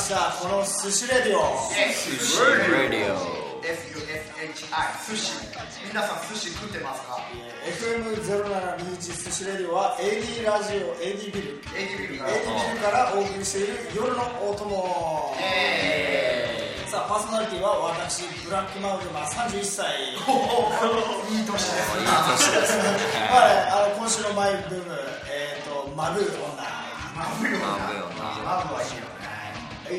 した。この寿司レディオ。Radio SUSHI 寿司。皆さん寿司食ってますか？FM0721 寿司レディオは AD ラジオ AD ビル。AD ビル AD から。ビルからお送りしている夜のお供。さあパーソナリティは私ブラックマウントが31歳いい。年ですいい年ですね。ま ああの今週のマイブームえっ、とマブー女。マブよなマブはいいよ。ね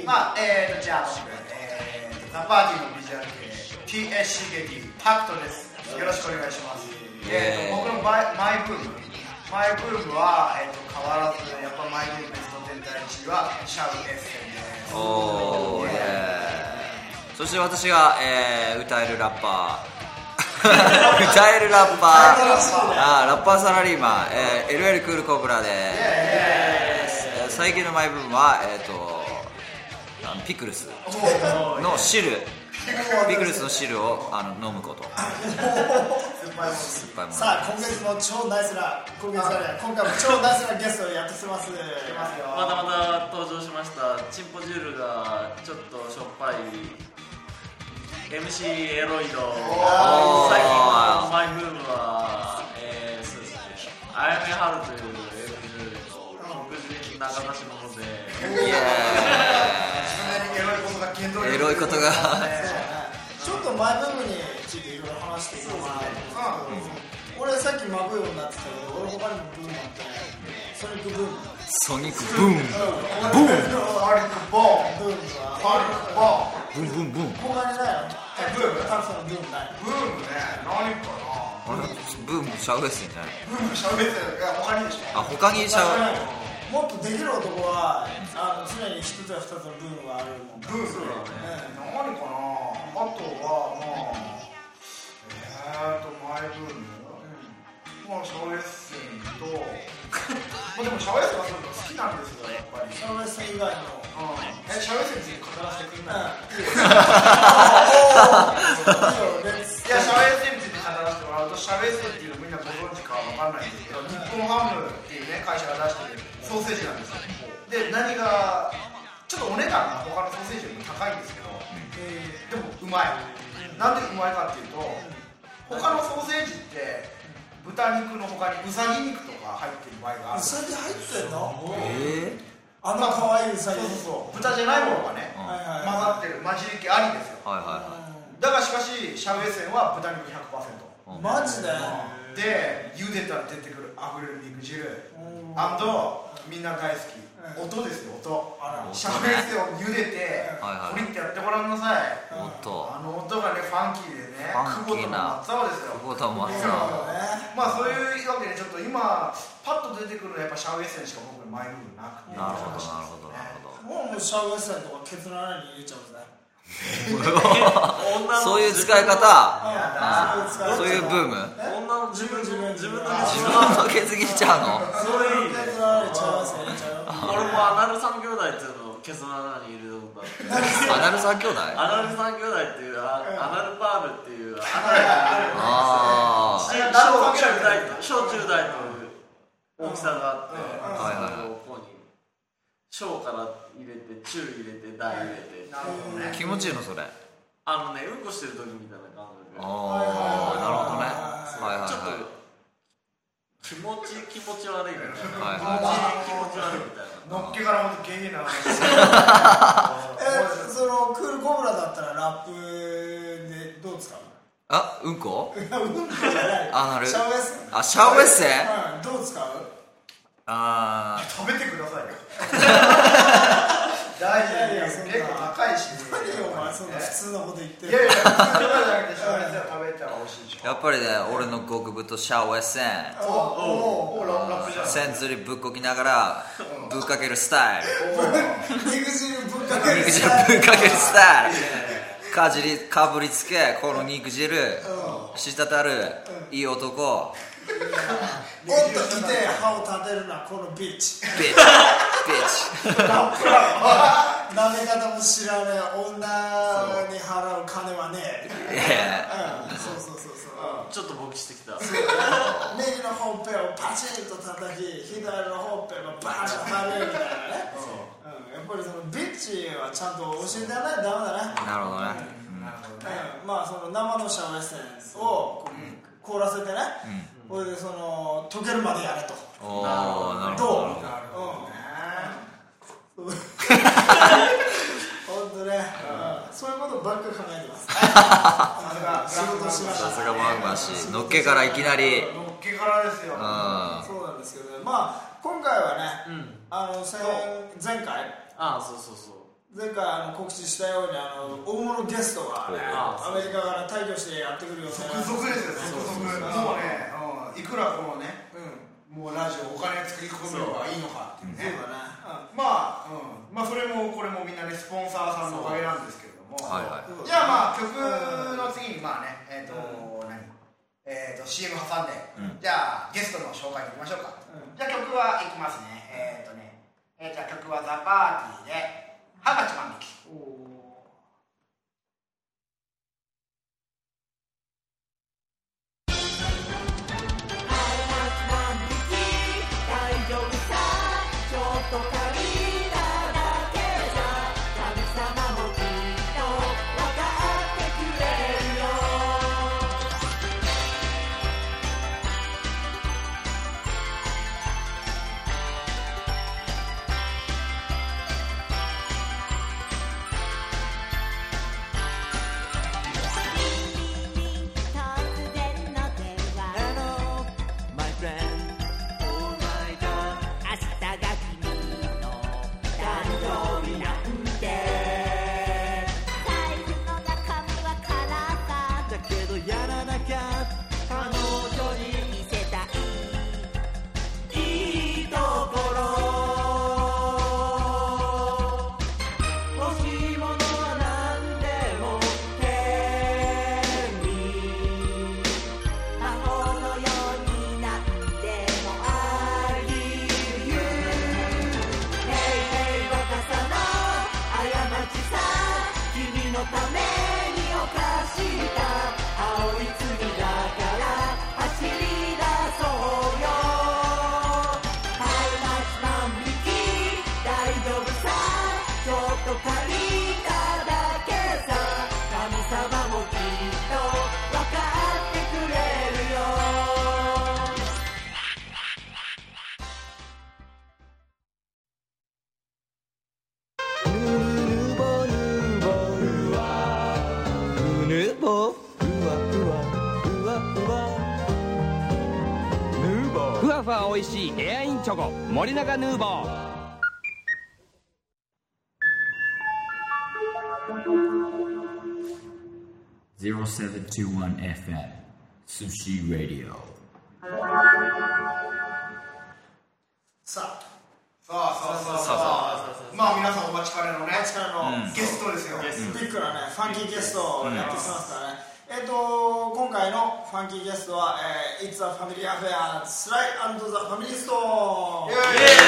まあえーとじゃあ僕えーとザ・パーティーのビジュアル系 TS 刺激パクトです。よろしくお願いします。えーと僕のマイマイブームマイブームは、えー、と変わらずやっぱマイブームベスト10第1位はシャウエッセンです。おーイエーイ。そして私が、えー 歌えるラッパー。歌えるラッパー。あーラッパーサラリーマン、えー LL クールコブラです、えー最近のマイブームは、えー、とピクルス。の汁。ピクルス。の汁をあの飲むこと。酸っぱいもの。さあ今月も超ナイスな今月はね今回も超ナイスなゲストをやってきてますますよ。またまた登場しました。チンポジュールがちょっとしょっぱい MC エロイド。ー最近のマイブームは、えー、そうですね。あやめはるという MC と黒人中出し物でイエエロいことが剣道ーイエロいことがちょっとマイブームについていろいろ話していこうかなと思って俺さっきマブームになってたけど俺他にもブームあってソニックブームソニックブーンボーンパリックボーンブームはパリックボーンブンブンブン他にないのえブームタクさんのブームないブームね何かあれブーンシャウエッセンじゃないブームしゃべってるいや他にでしょあ他にシャウエッセンもっとできる男はあの常に一つや二つのブームがあるもんブーム何かなあとはまあえーとマイブーム。まあシャウエッセンと まあでもシャウエッセンはそう好きなんですよやっぱり。シャウエッセン以外のえシャウエッセンについて語らせてくれない？いいよレッツいや、シャウエッセンについて語らせてもらうと、シャウエッセンっていうのみんなご存知かわかんないんですけど、日本ハムっていうね、会社が出してるソーセージなんですよ。で、何が、ちょっとお値段が他のソーセージよりも高いんですけど、でもうまい。なんでうまいかっていうと、他のソーセージって、豚肉の他にうさぎ肉とか入ってる場合がある。ウサギ入ってんの？えあんな可愛いウサギ。そうそうそう。豚じゃないものがね、混ざってる混じり気ありですよ。ー、はいはいはだがしかし、シャウエッセンは豚肉100%。いマジで？で茹でたら出てくるあふれる肉汁。みんな大好き。うん音ですよ音。あら。シャウエッセンを茹でてはいはい。ポリってやってごらんなさい。おっと。あの音がねファンキーでね久保田の松尾ですよ。久保田松そう尾だね。まあそういうわけでちょっと今パッと出てくるのはやっぱシャウエッセンしか僕のマイブームなくてなるほどなるほどなるほど。もうもうシャウエッセンとかケツの穴に入れちゃうんですねそういう使い方。そういうブーム。女の自分自分自分の自分のケツ切っちゃうの？それいいね俺もアナル三兄弟っていうのをケツの穴に入れとあってアナル三兄弟？アナル三兄弟っていうあアナルパールっていう穴があ小あ中大と小中大という大きさがあって、はいはいはい。ここに小から入れて中入れて大入れて。なるほどね。あ気持ちいいのそれ。あのねうんこしてる時みたいな感覚。でああなるほどね。はいはいちょっとは気持ち気持ち悪いみたいな、はい。はい気持ち悪いみたいな。のっけからほんとゲイな話えそのクールコブラだったらラップでどう使うあうんこ？うんこじゃない。あなる。シャウエッセンあシャウエッセンうんどう使うあ食べてくださいよ 大事いやいやそんな結構高いし何よお前そんな普通のこと言っていやいや普通のじゃなくて食べたら美味しいでしょーやっぱりね俺の極太シャウエッセンおおおララップじゃんセン釣りぶっこきながらぶっかけるスタイル肉汁ぶっかける肉汁ぶっかけるスタイルかじりかぶりつけこの肉汁滴るいい男もっと痛い歯を立てるなこのビッチビッチビッチなめ方も知らねえ女に払う金はねえ。そうそうそうそう。ちょっと勃起してきた。右のほっぺをパチンと叩き左のほっぺをバーンと張るみたいなね、う。ん、やっぱりそのビッチはちゃんと教えてやらないとダメだね。なるほどね、なるほどねうん。まあその生のシャワーエッセンスをこう凍らせてね、これでその溶けるまでやれと。なるど。う？ほどなるほどね。本当ね、うん。そういうことばっか考えてます。さすが仕事しなが。らさすがマグマ氏のっけからいきなり。のっけからですよ。うん。そうなんですけどね。まあ今回はね、うん。あの先前回？ああそうそうそう。前回あの告知したようにあの大物ゲストがねあアメリカから退去してやってくるよね続々ですよ続々。もうね、うん、いくらこのねうんもうラジオお金作り込めばいいのかっていうね。そうだね、まあ、うん、まあそれもこれもみんなねスポンサーさんのおかげなんですけれども、はいはい。うんじゃあまあ曲の次にまあねえっ、と、何？えっ、と CM 挟んで、うん。じゃあゲストの紹介に行きましょうか、うん。じゃあ曲はいきますね。えっ、とね、えーじゃあ曲は「ザ・パーティーで「ハガチ万引き美味しいエアインチョコ森永ヌーボー。0721 FM Sushi Radio さあさあさあさあささあ。まあ皆さんお待ちかねのねお待ちかねの、うんゲストですよ、ビッグなねファンキーゲストをやってきますからね、えっ、と今回のファンキーゲストは、えー、It's a Family Affair スライザ・ファミリーストーンイエーイ！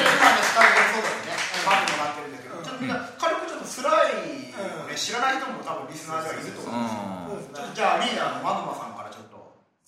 今ねスタイルそうだよねバンになってるんだけど、ちょっとみんな軽くちょっとスライをね、知らない人も多分リスナーではいると思うんですよ、うそうですね。ちょっとじゃあリーダーのマグマさんからちょっと、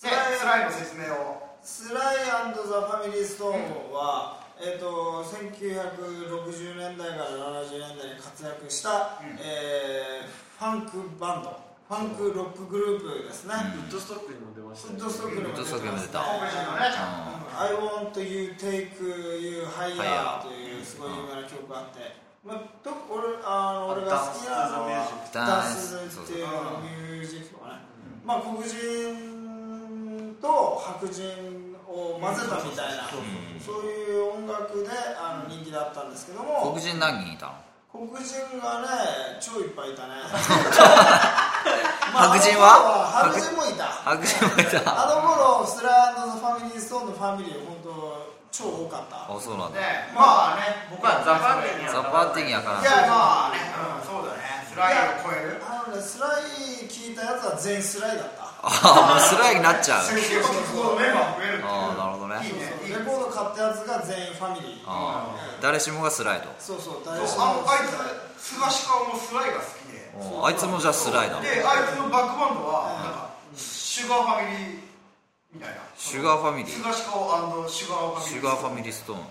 ね、スライの説明を。スライザ・ファミリーストーンは、えー、と1960年代から70年代に活躍した、えーファンクバンドファンクロックグループですね、ウッドストックにも出ましたね。フットストックにも出てますねフットストックにも出た。オペラのねちゃん。と I want you take you Higher というすごい有名な曲があって、まあ、と俺あの俺が好きなのはダンス。っていうミュージックとかね、まあ黒人と白人を混ぜたみたいな、そういう音楽であの人気だったんですけども。黒人何人いたの？黒人がね超いっぱいいたね。白人は？白人もいた。白人もいた。あの頃スライドファミリーストーンのファミリー本当超多かった。あそうなんだ。ねまあね。僕まあザパーティーにザ・パーティーにやからいやまあね、うん、そうだね。スライを超える。あのねスライ聞いたやつは全員スライだったあもうスライになっちゃう。結構メンバー増えるっていうああなるほどねいいねレコード買ったやつが全員ファミリーああ誰しもがスライドそうそう誰しもあいつ菅氏顔もスライが好きであいつもじゃあスライだであいつのバックバンドはなんかシュガーファミリーみたいなシュガーファミリー菅氏顔シュガーファミリーシュガーファミリーストーンへ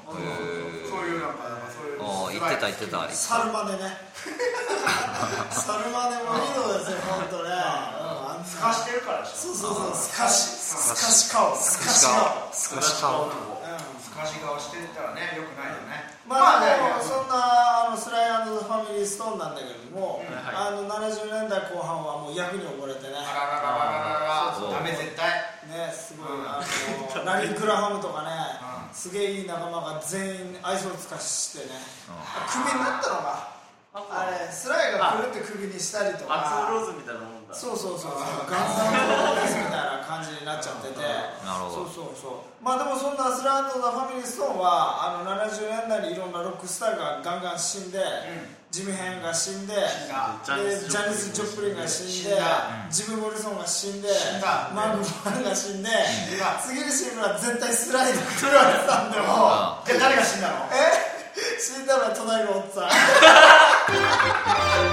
そういうなんかなんかそういうああ言ってた言ってたサルマネねサルマネもいいのですよ本当ね透かしてるからでしょ。そうそうそう。スカシスカシ顔。スカシ顔。スカシ顔。透かし顔。してたらね。よくないよね。まあでもねそんなあのスライアンドファミリーストーンなんだけども、はいあの70年代後半はもう役に溺れてね。あららららららら。そうダメ絶対。ねすごい、うん。あのラリー・クラハムとかね、うんすげえいい仲間が全員愛想を尽かしてね、クビになったのがあれスライがくるってクビにしたりとか。アクローズみたいなそうそうそう。そうガンみたいな感じになっちゃってて。なるほど。そうそうそう。まあでもそんなスランド・ザ・ファミリー・ストーンはあの70年代にいろんなロックスターがガンガン死んで、ジミヘンが死んでがジャニスでジャニス・ジョプリンが死んで死んだ。ジム・モリソンが死んで死んだ。マーク・ファンが死んで次のシーンは絶対スライド来るわけたんでも。じゃあ誰が死んだの？え？死んだのは隣のおっさ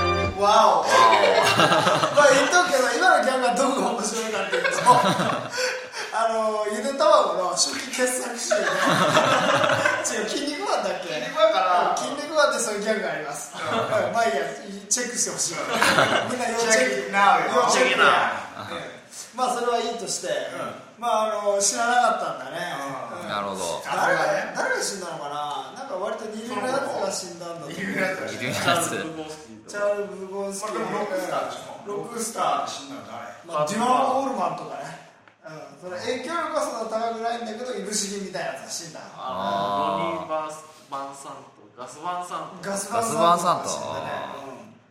ん わおまあ言っとくけど今のギャグがどこが面白いかっていうと あのゆで卵の初期傑作集で 違う筋肉マンだっけ？筋肉マンかな。筋肉マンってそういうギャグがあります、うん。まあいいやチェックしてほしい。みんな要チェック。要チェック。やまあそれはいいとして、まああの知らなかったんだね、うん。なるほど。あそれが誰ね誰が死んだのかな？なんか割と二流のやつが死んだんだと思う。いるやつだ。しいるやチャールズ・つブゴンスキーこれでもロックスターでしょ。ロックスター死んだの誰？まあ、デュアン・オールマンとかね、うん、それ影響力はそんな高くないんだけどいぶし銀みたいなやつが死んだあのロニー・バースバンサンとガス・バンサンとガスバンサント死んだね。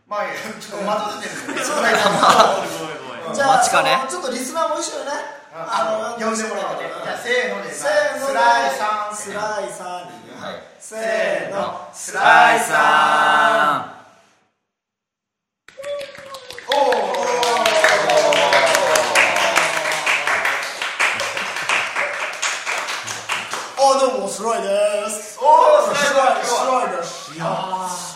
まあいいやちょっと待たせてるねじゃあ待ちかね。ちょっとリスナーも一緒にね。あの呼んでもらってじゃあせーので。せーのスライさんスライさんはい。せーの。ススライさおあどうもスライです。おおスライスライですいやー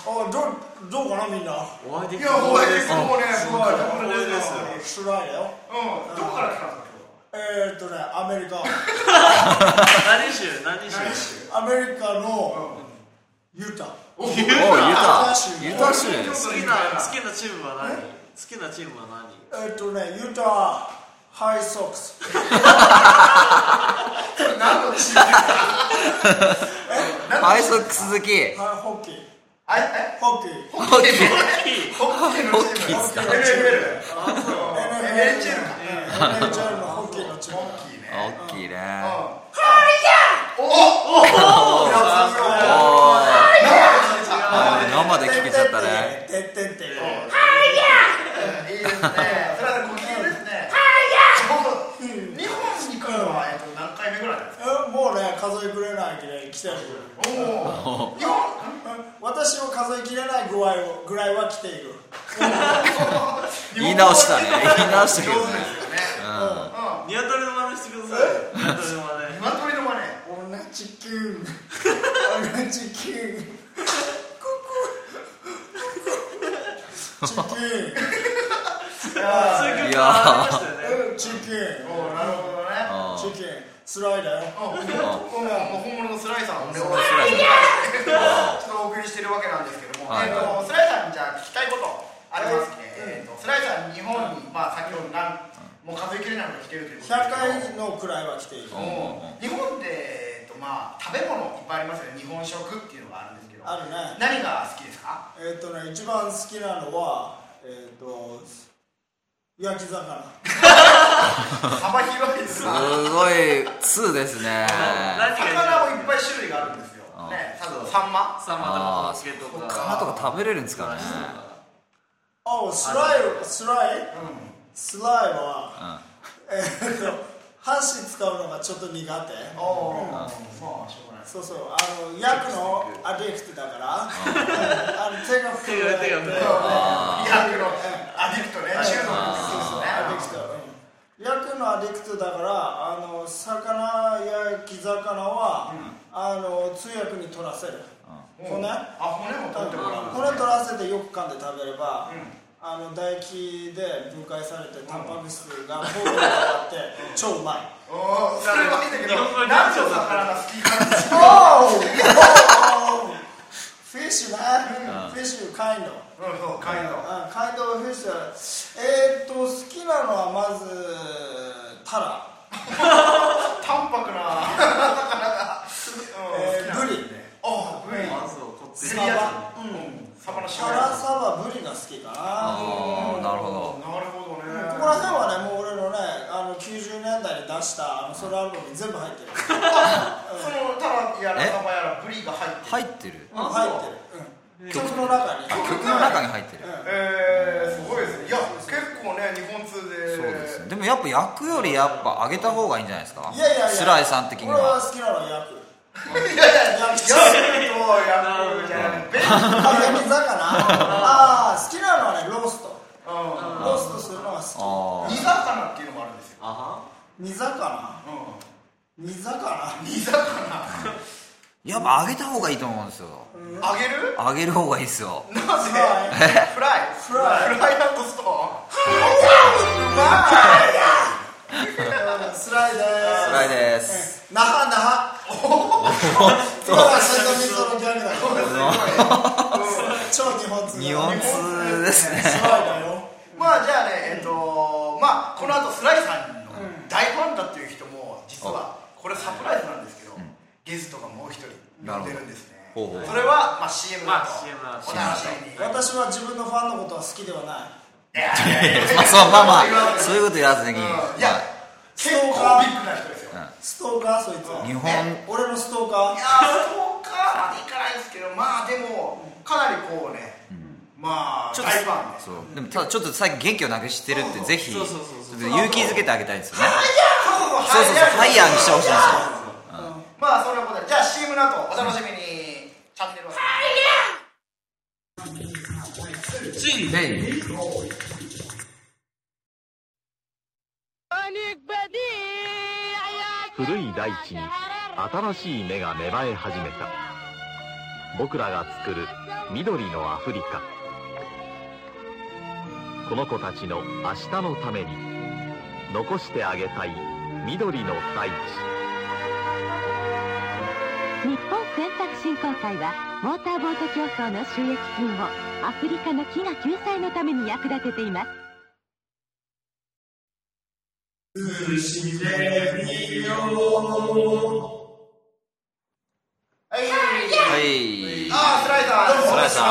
あどうどうかなみんな。お会いでいやもうきた光栄ですねもうねすごい光栄ですスライだよ。うん。どこから来たんですかえー、っとねアメリカ。何州？何州？アメリカのユタ。おユタ。州ユタ州好きな好きなチームは何？好きなチームは何？えーっとねユタハイソックス何のチームハイソックス好き。はいホッキー。あえホッキー。ホッキー。ホッケーホッキーっすか？NFL NHL か NHL のホッキーのチームホッキーね大きいねおおおあ生で聞けちゃったねてってってっていいですねそれはご機嫌ですね日本に来るのはえっと何回目ぐらいですかえもうね数えきれないぐらい来てるおお日本私を数えきれない具合をぐらいは来ている。言い直した ね。言い直したけどね。ニワトリの真似してください。ニワトリの真似。鶏の真似。オナチキュン。オナチキュンククチキン。いや曲ありましたよね。うんチキン。おおなるほどね。あチキンスライだ。よもう本物のスライさんをねスちょライっとお送りしてるわけなんですけども、はい。えー、とスライさんにじゃあ聞きたいことありますね、えー、とスライさん日本に、まあ、先ほどなんもう数えきれないほど来てるということで。すけど100回のくらいは来ている。もう日本で、えーとまあ、食べ物いっぱいありますよね。日本食っていうのがあるんですけど。あるね。何が好きですか？えっ、とね一番好きなのはえっ、と焼き魚 幅広いですすなごい2ですね。何魚がもいっぱい種類があるんですよ。あね多分サンマ。サンマとかとか。魚とか食べれるんですかね。おスライスライ？スライはえっ、と箸使うのがちょっと苦手。そうそう。あの焼くのアディクトだから。あの手が震えて手が手がヤクの。アディクトね。中毒ですね焼くのアディクトだからあの魚焼き魚は、あの通訳に取らせる、骨？あ骨も取ってもらう骨取らせてよく噛んで食べれば、あの唾液で分解されてタンパク質がボールに変わって超うまい。それはいいんだけど何の魚が好きかって おおフィッシュね。うん。フィッシュカインド。うんそうカインドカインドフィッシュえーっと好きなのはまずタラ。淡白な。魚 がえーブリあブリ。サバ。うん。サバのタラサバブリが好きかな。あーなるほど。なるほどね。ここら辺はねもう俺のねあの90年代に出したあのソロアルバムに全部入ってる。そのタラやらえサバやらブリが入ってる。入ってる？うん入ってる、うん、曲の中に。曲の中に入ってる。うん。えー、すごいですね。いや結構ね日本通で。そうですね。でもやっぱ焼くよりやっぱ揚げた方がいいんじゃないですか？いやいやいや。スライさん的には。俺は好きなのは焼くいやいや焼くと焼くじゃなくてあ焼き魚ああ好きなのはねロースト。うん。ローストするのが好あ煮魚っていうのもあるんですよ。あは。き煮魚う煮魚ん煮魚やっぱ揚げた方がいいと思うんですよ。揚げる？揚げる方がいいですよ。なぜ？フライ？フライフライフライストー。ンうまスライでー。すスライです那覇那覇今はセントミットのギャグだよ超日本通だ日本通ですねまあじゃあねえっとまあこの後スライさんの大ファンだっていう人も実はこれサプライズなんですけどゲストがもう一人呼んでるんですね。ほうほう。それはまあ CM まあだとだとお楽しみに。私は自分のファンのことは好きではない。いやいやいやまあそうまあまあそういうこと言わずに、うん。いまや結構ビッグな人ですよ。ストーカーそいつあ日本。俺のストーカー？いやーそうかまでいかないですけどまあでもかなりこうねまあちょっと大ファンでそう。でもただちょっと最近元気をなくしてるってぜひ勇気づけてあげたいんですよね。そそうそうそうハイヤーにしてほしいんですよまあそんなことでじゃあ CM の後お楽しみにチャンネルは古い大地に新しい芽が芽生え始めた。僕らが作る緑のアフリカ。この子たちの明日のために残してあげたい緑の大地日本選択振興会はモーターボート競争の収益金をアフリカの飢餓救済のために役立てています。はい。はいああスライサー。スライサ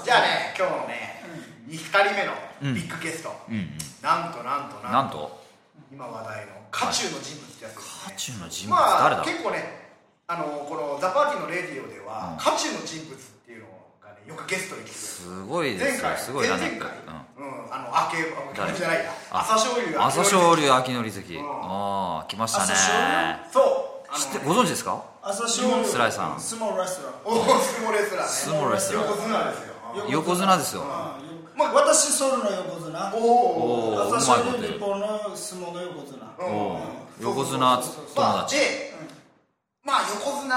ーじゃあね今日のね2人目のビッグゲスト。うんうん。なんとなんとなんと。今話題の渦中の人物ってやつですね。渦中の人物ま誰だ？あ結構ねあのこの「ザ・パーティーのレディオではうん。渦中の人物っていうのがねよくゲストに来てすごいですよ。前回すごい前々回。うん。あの明け誰？じゃないや。あ朝青龍朝青龍秋のり関。うん。ああ来ましたね。そう。あ知ってのご存知ですか？朝青龍。スライさん。スモールレストラン。おお相撲レスラーね。相撲レスラー横綱ですよ。横綱ですよ。まあ、私ソウルの横綱。おお朝青龍日本の相撲の横綱。おううん横綱友まあ達でまあ横綱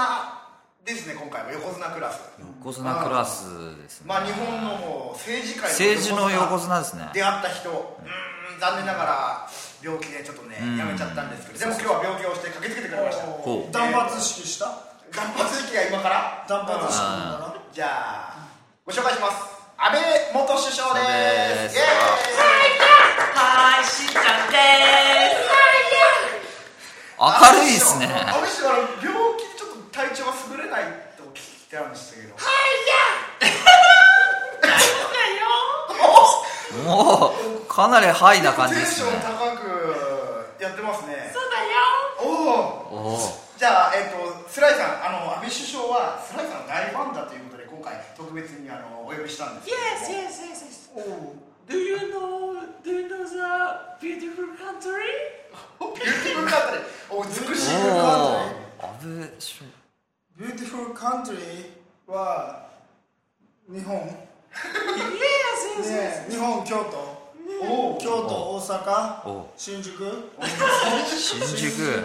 ですね今回は横綱クラス。横綱クラスですね。まあ日本のもう政治界政治の横綱ですね。出会った人。うーん残念ながら病気でちょっとねうん。やめちゃったんですけどでも今日は病気をして駆けつけてくれました。断髪式した？断髪式が今から？断髪式じゃあご紹介します。安倍元首相です。イエーイはいしんちゃんで明るいですね安倍首相あの病気でちょっと体調が優れないと聞いてあるんですけどもうかなりハイな感じテンションですね高くやってますね。そうだよ。おおおおじゃあ、えっとスライさんあの安倍首相はスライさんの大ファンだということで今回特別にあのお呼びしたんですけど Yes, yes, yes, yes. Do you know, do you know the beautiful country? beautiful country お美しいおお安倍首 beautiful country は日本日本京都。お京都大阪お新宿。新宿うん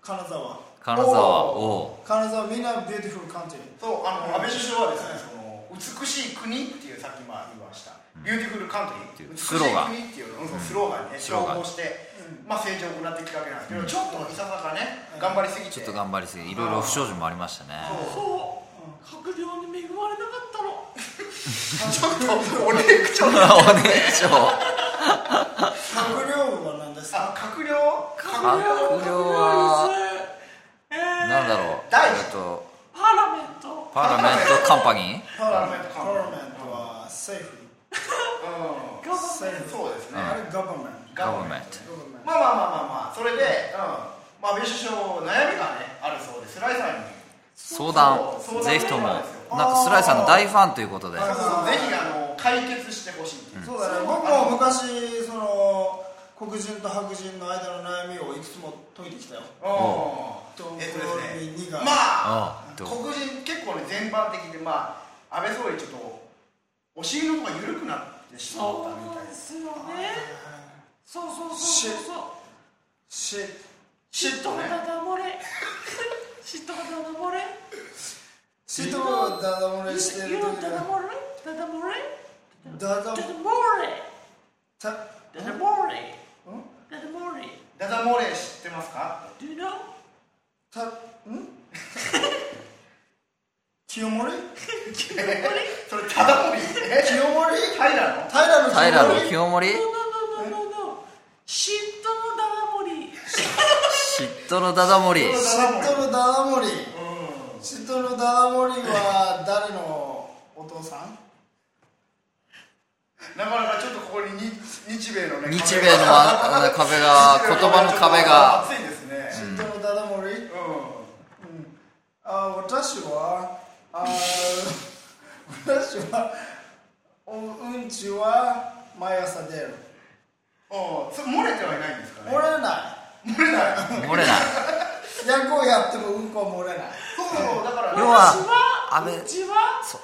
金沢。金沢。お金沢みんな beautiful country そうあの安倍首相はですねその美しい国っていうさっきまあ言いました、 beautiful country 美しいスローガン国っていうのをスローガンにねスローガン。調合して、まあ、成長を行ってきたわけなんですけど、ちょっといささかね頑張りすぎて。ちょっと頑張りすぎいろいろ不祥事もありましたね。そう。閣僚に恵まれなかったの。ちょっとおねくちょ お閣僚部は何ですか？あ閣僚閣僚は。えー。なんだろう。大。えっと。パーラメント。パーラメント。カンパニーパーラメント。パーラメントは政府うん。そうですね、あれガバメントガバメントまあまあまあまあまあそれで、うん。まあ、安倍首相悩みがねあるそうでスライさんに。相談そうぜひとも。なんかスライさんの大ファンということで。ぜひあの解決してほしいっていう、そうだね。僕も昔その黒人と白人の間の悩みをいくつも解いてきたよ。うん。えっとですね二がまあ黒人結構ね全般的でまあ安倍総理ちょっとお尻のとこが緩くなってしまったみたいですよねそうそうそうシそうそう。シッ嫉妬ね。ダダ漏れ。嫉妬がダダ漏れ。シットをダダ漏れしてる時だダダ漏れ。ダダ漏れ。ダダダダ漏れ。たダダ漏れ。ダダ漏れ。ダダ漏れ知ってますか？Do you know? たん？清盛？それただもりえ？清盛平の平の平の清清盛嫉妬のダダ漏れ嫉妬のダダ盛り。嫉妬のダダ盛り。嫉妬のダダ盛りは誰のお父さん？なかなかちょっとここに日日米のね日米のあ壁が言葉の壁が。熱いですね。嫉妬のダダ盛り？うん。あ私はあ 私はおうんちは毎朝出るおそれ漏れてはいないんですかね？漏れな漏れない。漏れない。い役をやってもうんこは漏れない。そうだから。要は私は安倍う。ちはそう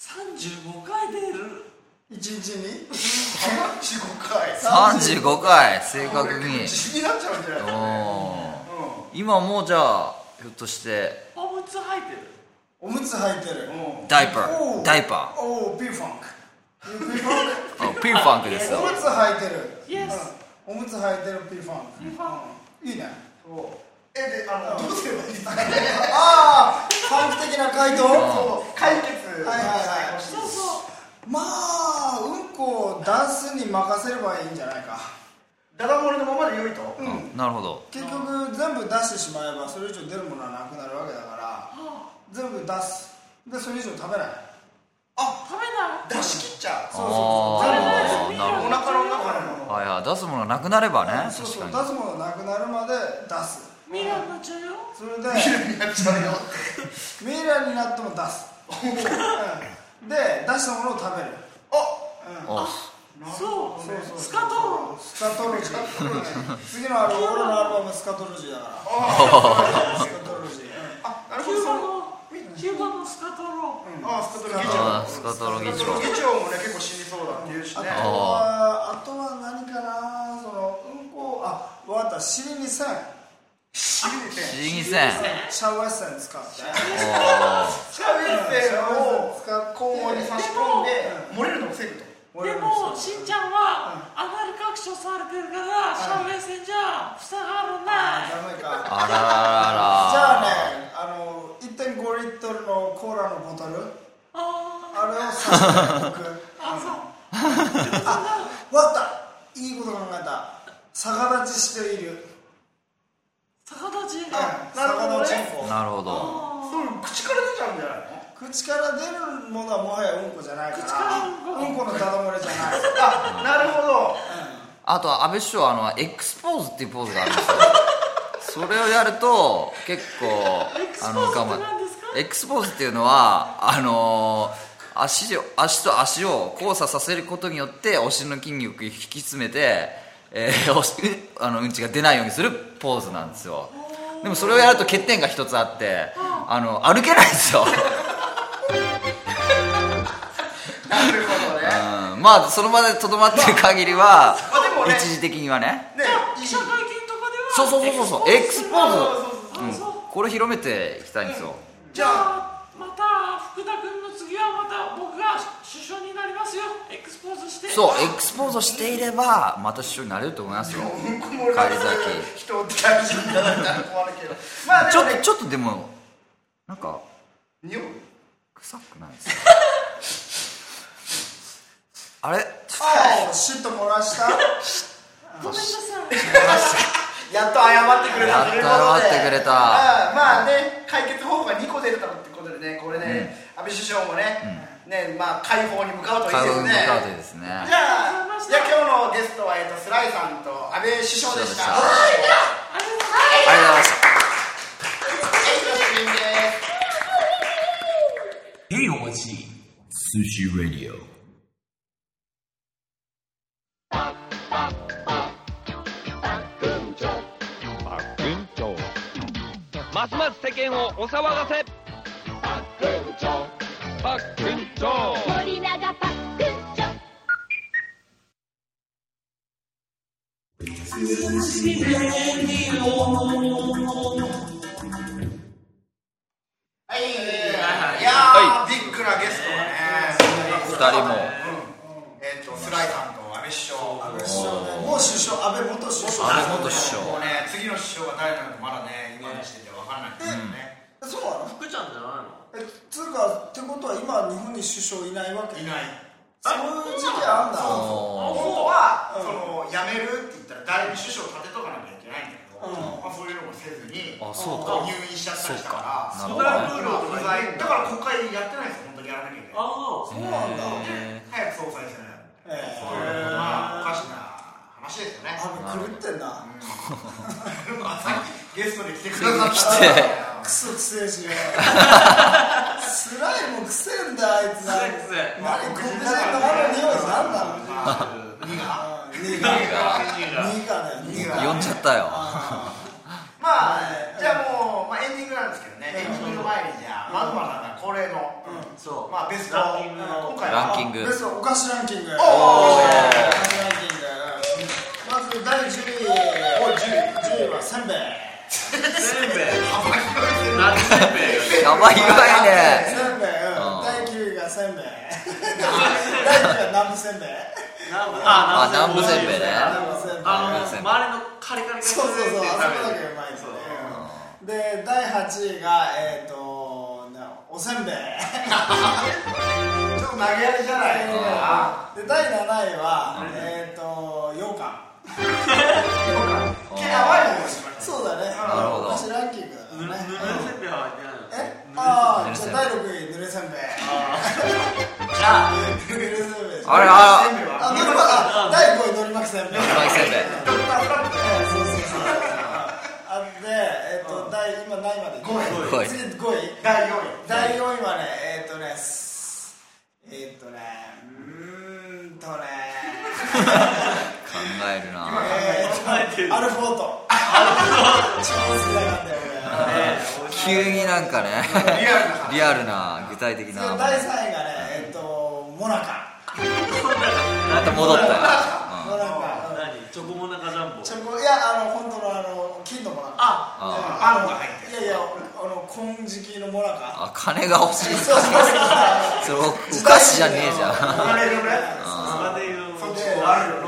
35回出る。一日に？45回。35回正確に。不思議になっちゃうんじゃない？ですか今もうじゃあひょっとして。おむつ履いてる。おむつ履いてる。うん。 diaper。diaperおお P-Funk Pファンクピンファンクですよ。おむつ履いてる。Yes うん。おむつ履いてるピーファンク。ピーファンうん。いいね。えであのどうすればいいですか？ね ああ短期的な回答。そう解決。はいはいはい。そうそう。まあうんこをダンスに任せればいいんじゃないか。ダダ漏れのままで良いと。あなるほど。結局全部出してしまえばそれ以上出るものはなくなるわけだから全部出す。でそれ以上食べないあ食べない。出し切っちゃう。あー。なるほお腹の中のどはいはい出すものがなくなればね。そうそう確か出すものなくなるまで出す。ミラになっちゃうよ。それでやっちゃうよ。ミイラになっても出す。う んで出したものを食べる。におそうそうそうスカトロスカトロジー次のアルバム俺のアルバムスカトロジーだから。スカトロジー。あなるほどキューバのスカトロ。あスカトロ。議長スカトロ議長。議長もね結構死にそうだっていうしね。あとはあとは何かなそのうんこあ分かった尻に線死にて死にせん。シャワー線使って。シャウエッセンを使って肛門に差し込んで漏れるのを防ぐとでもしんちゃんはアナル拡張されてるからシャウエッセンじゃ塞がるなあららじゃあらねあの1.5リットルのコーラのボトル？ああれを刺しておくあそう。あった。いいこと考えた。逆立ちしている。逆立ち？なるほどね。なるほど。そう口から出ちゃうんじゃない？の口から出るものはもはやうんこじゃないから。口からうんこうんこのダダ漏れじゃない。あなるほど。あとは安倍首相あの X ポーズっていうポーズがあるんですよそれをやると結構あの我慢何ですか？X ポーズっていうのはあの足を足と足を交差させることによってお尻の筋肉を引き詰めて、えーおしあのうんちが出ないようにするポーズなんですよ。でもそれをやると欠点が一つあってあの歩けないんですよ、なるほどね。うん、まあその場でとどまってる限りはまあ一時的にはね。ね会そうそうそうそうそう。X ポーズ。そうそうそう。うん。これ広めていきたいんですよ。じゃああまた福田君の次はあまた僕が首相になりますよ。エクスポーズして。そうエクスポーズしていればまた首相になれると思いますよ。帰り人を大事にいただいたら困るけど。まあちょっとちょっとでもなんか匂う？臭くないですか？あれ？ああシュッと漏らした。ごめんなさいやっと謝ってくれた。ということでやっと謝ってくれた。ああまあね解決方法が2個出るだろうってことでねこれね、安倍首相もね、ねまあ解放に向かうといい買ですね。う向かうといいですね。じゃあじゃあ今日のゲストは、えっと、スライさんと安倍首相でした。首相でしたはい。ありがとうございましたへい。お待ち寿司ラディオますます世間をお騒がせ。パックンチョ森永パックンチョはい、いやー、ビッグなゲストがね、二人も相ねもう首相安倍元首相。安倍元首相。もうね、次の首相が誰なのかまだね、今にしてて分かんないですよね。そうなの？福ちゃんじゃないの？えつうかってことは今日本に首相いないわけ？いない。そういう時期あんだ。本当は、その辞めるって言ったら誰に首相立てとかなきゃいけないんだけど、うん。まあ、そういうのもせずにあそうか。入院しちゃったりしたか。らそうだかルールを不在。だから国会やってないですよ本当にやらなきゃいけない。あそうそうなんだ。早く総裁選えそういうまあおかしな話ですよね。安倍狂ってんな。まあさっきゲストに来てくださって。クソくせえし。よスライムくせえんだあいつなくせえくせえ何黒人のあの？匂いなんなの2が。ニガニガねニガ呼んじゃったよ。まあじゃあもう、まあ、エンディングなんですけどね。エンディングの前にじゃあマグマさんが恒例のそう。まあベスト。ランキングの。今回はランキング。ベストお菓子ランキング。おーお菓子ランキングまず第10位お10位10位はせんべいせんべいやばいやばいねせんべい、第9位がせんべい第9位は南部せんべいあ南部せんべいね南部せんべいあの南部せんべい周りのカリカリがそうそうそうあそこだけうまいですねで第8位がえっ、ー、とおせんべいちょっと投げやりじゃないですかで第7位はえっ、ー、と羊羹そうだね。なるほど。お菓子ランキングだぬぬからね。るせん。べいは入ってないのえ？ああじゃあ第6位ぬれせんべ。いじゃあ。ぬれせんべ。いあれああのりまあ第5位のり巻きせんべい。のり巻きせんべい。そうそうそうあでえっ、と第今何位まで。五位五位次5位。第4位。第4位はねえっ、とねすえっ、とねうーんとねアルフォート。超好きだなんだよ俺急になんかねリアルな具体的な。次第3位がねえっ、とモナカ。また戻ったよ、モナカ。うん何？チョコモナカジャンボ。ちょこいやあの本当のあの金のモナカ。ああパンが入っていやいやあの金色のモナカ。あ金が欲しいそうそうそうそれお菓子じゃねえじゃん。あれのねそっちでもあるよね。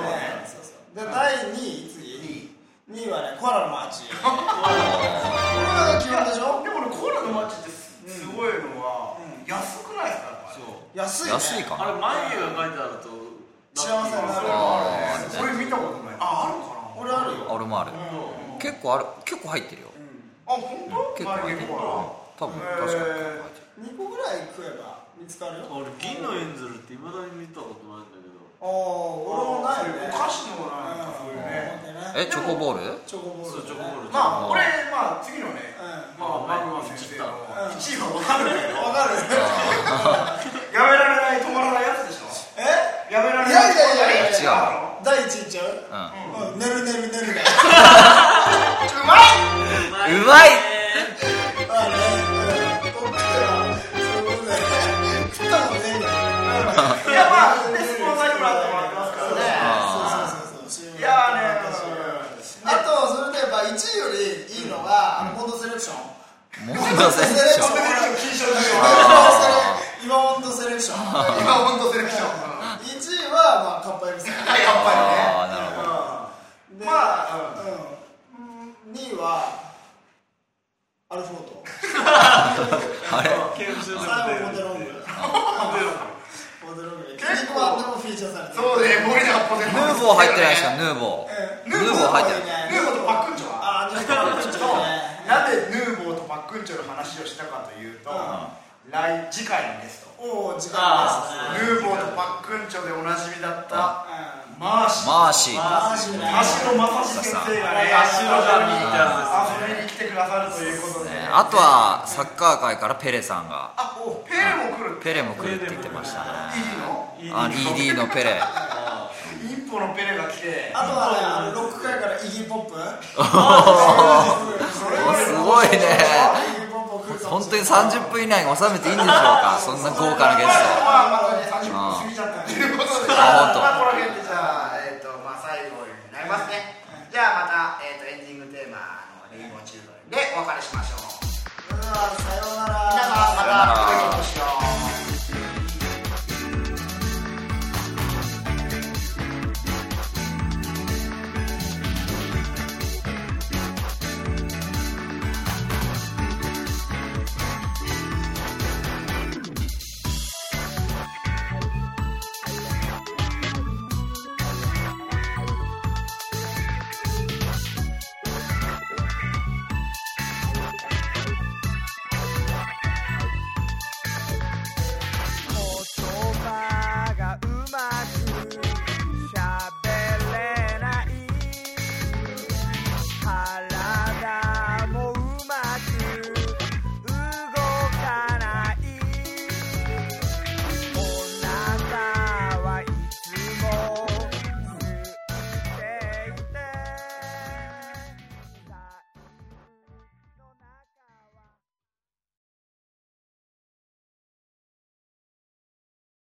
で第2位。次2位はねコアラのマーチこれが基本でしょ？でもねコーラのマッチってすごいのは安くないですか？安いね。安いかあれ眉毛が書いてあると幸せになるあれ見たことない。ああるかな俺あるよ。俺もある。結構ある。結構入ってるよ。あ本当？結構入ってる。多分確かに入ってる。2個ぐらい食えば見つかるよ。俺銀のエンゼルっていまだに見たことないんだけどああ俺もないよね。お菓子のなんかそういうねえチョコボール？チョコボールそうチョコボール。まあ俺まあ次のねうまあマグマ先生のうん1位は分かるけどんわかる やめられない止まらないやつでしょ？え？やめられないいやいやいや違う。第1位ちゃう？ううん。寝る寝る寝るね うまいんうまいでやっぱ1位よりいいのがあのモンドセレクション。モンドセレクション。今モンドセレク今本当セレクション。1位はまあカッパエビさん。やっぱりね。ああなるほど。でまあうん。2位はアルフォート。あれ？最後モデロングモデロングで結構でもフィーチャーされてる。そうね森の発砲でヌーボー入ってないですか？ヌーボー。えヌーボー入ってないヌーボーとパックンチョはああじゃあちょっとねなんでヌーボーとパックンチョの話をしたかというと、来次回のゲストおお時間あですねヌーボーとパックンチョでおなじみだった。うマーシー。マーシー。マーシーね。田代まさし先生がね田代ジャミーってや遊びに来てくださるということで、ね。あとはサッカー界からペレさんが。あおペレも来る。ペレも来るって言ってましたね。いいの？あ ED の？ペレ。インポのペレが来て。あとはロック界からイギーポップ？すごいね本当に30分以内に収めていいんでしょうか？そんな豪華なゲスト。まあ、ということで、ま、の辺でじゃあ、えーとまあ、最後になりますね。じゃあまた、えーと、エンディングテーマの「レインボーチューブ」でお別れしましょう。うわさようなら。また。